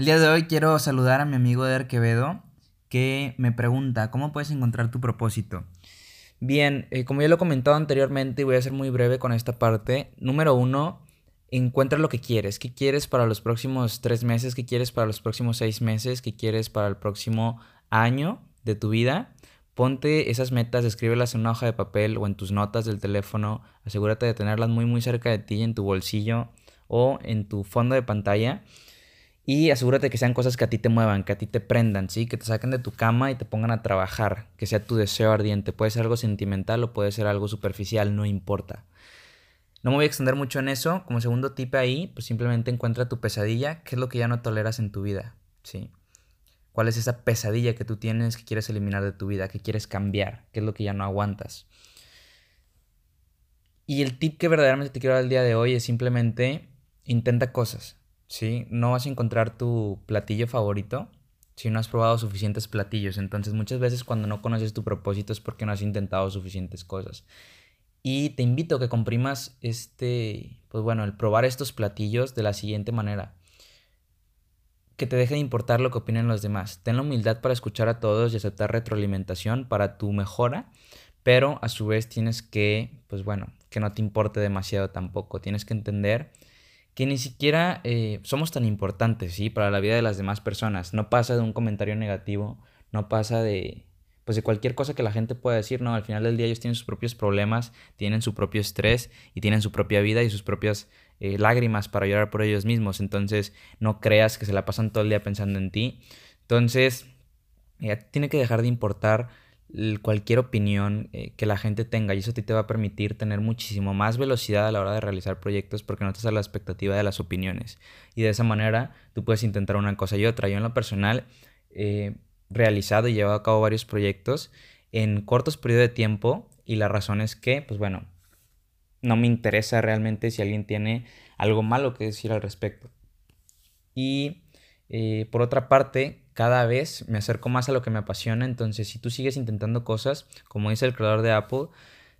El día de hoy quiero saludar a mi amigo Eder Quevedo que me pregunta, ¿cómo puedes encontrar tu propósito? Bien, eh, como ya lo he comentado anteriormente y voy a ser muy breve con esta parte, número uno, encuentra lo que quieres. ¿Qué quieres para los próximos tres meses? ¿Qué quieres para los próximos seis meses? ¿Qué quieres para el próximo año de tu vida? Ponte esas metas, escríbelas en una hoja de papel o en tus notas del teléfono. Asegúrate de tenerlas muy muy cerca de ti, en tu bolsillo o en tu fondo de pantalla y asegúrate que sean cosas que a ti te muevan, que a ti te prendan, ¿sí? Que te saquen de tu cama y te pongan a trabajar, que sea tu deseo ardiente. Puede ser algo sentimental o puede ser algo superficial, no importa. No me voy a extender mucho en eso. Como segundo tip ahí, pues simplemente encuentra tu pesadilla, qué es lo que ya no toleras en tu vida, ¿sí? ¿Cuál es esa pesadilla que tú tienes que quieres eliminar de tu vida, que quieres cambiar, qué es lo que ya no aguantas? Y el tip que verdaderamente te quiero dar el día de hoy es simplemente intenta cosas. ¿Sí? No vas a encontrar tu platillo favorito si no has probado suficientes platillos. Entonces muchas veces cuando no conoces tu propósito es porque no has intentado suficientes cosas. Y te invito a que comprimas este, pues bueno, el probar estos platillos de la siguiente manera. Que te deje de importar lo que opinen los demás. Ten la humildad para escuchar a todos y aceptar retroalimentación para tu mejora, pero a su vez tienes que, pues bueno, que no te importe demasiado tampoco. Tienes que entender que ni siquiera eh, somos tan importantes, ¿sí? Para la vida de las demás personas. No pasa de un comentario negativo, no pasa de, pues de cualquier cosa que la gente pueda decir, no, al final del día ellos tienen sus propios problemas, tienen su propio estrés y tienen su propia vida y sus propias eh, lágrimas para llorar por ellos mismos. Entonces, no creas que se la pasan todo el día pensando en ti. Entonces, eh, tiene que dejar de importar cualquier opinión eh, que la gente tenga y eso a ti te va a permitir tener muchísimo más velocidad a la hora de realizar proyectos porque no estás a la expectativa de las opiniones y de esa manera tú puedes intentar una cosa y otra. Yo en lo personal he realizado y llevado a cabo varios proyectos en cortos periodos de tiempo y la razón es que, pues bueno, no me interesa realmente si alguien tiene algo malo que decir al respecto. Y eh, por otra parte, cada vez me acerco más a lo que me apasiona, entonces si tú sigues intentando cosas, como dice el creador de Apple,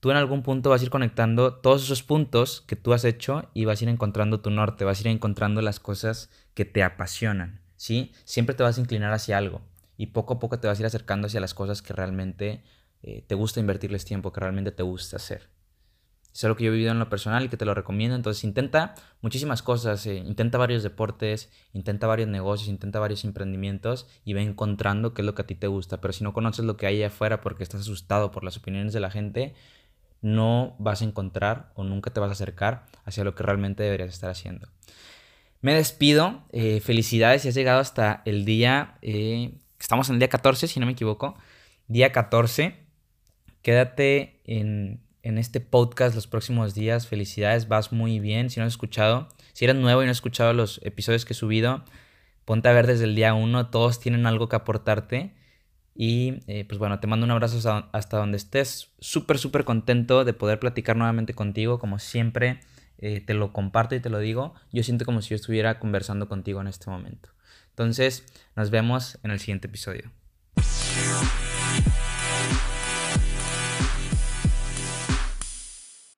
tú en algún punto vas a ir conectando todos esos puntos que tú has hecho y vas a ir encontrando tu norte, vas a ir encontrando las cosas que te apasionan, ¿sí? Siempre te vas a inclinar hacia algo y poco a poco te vas a ir acercando hacia las cosas que realmente eh, te gusta invertirles tiempo, que realmente te gusta hacer. Es algo que yo he vivido en lo personal y que te lo recomiendo. Entonces intenta muchísimas cosas, eh, intenta varios deportes, intenta varios negocios, intenta varios emprendimientos y ve encontrando qué es lo que a ti te gusta. Pero si no conoces lo que hay afuera porque estás asustado por las opiniones de la gente, no vas a encontrar o nunca te vas a acercar hacia lo que realmente deberías estar haciendo. Me despido, eh, felicidades si has llegado hasta el día, eh, estamos en el día 14 si no me equivoco, día 14, quédate en en este podcast los próximos días. Felicidades, vas muy bien. Si no has escuchado, si eres nuevo y no has escuchado los episodios que he subido, ponte a ver desde el día uno. Todos tienen algo que aportarte. Y eh, pues bueno, te mando un abrazo hasta, donde estés. Súper, súper contento de poder platicar nuevamente contigo. Como siempre, eh, te lo comparto y te lo digo. Yo siento como si yo estuviera conversando contigo en este momento. Entonces, nos vemos en el siguiente episodio.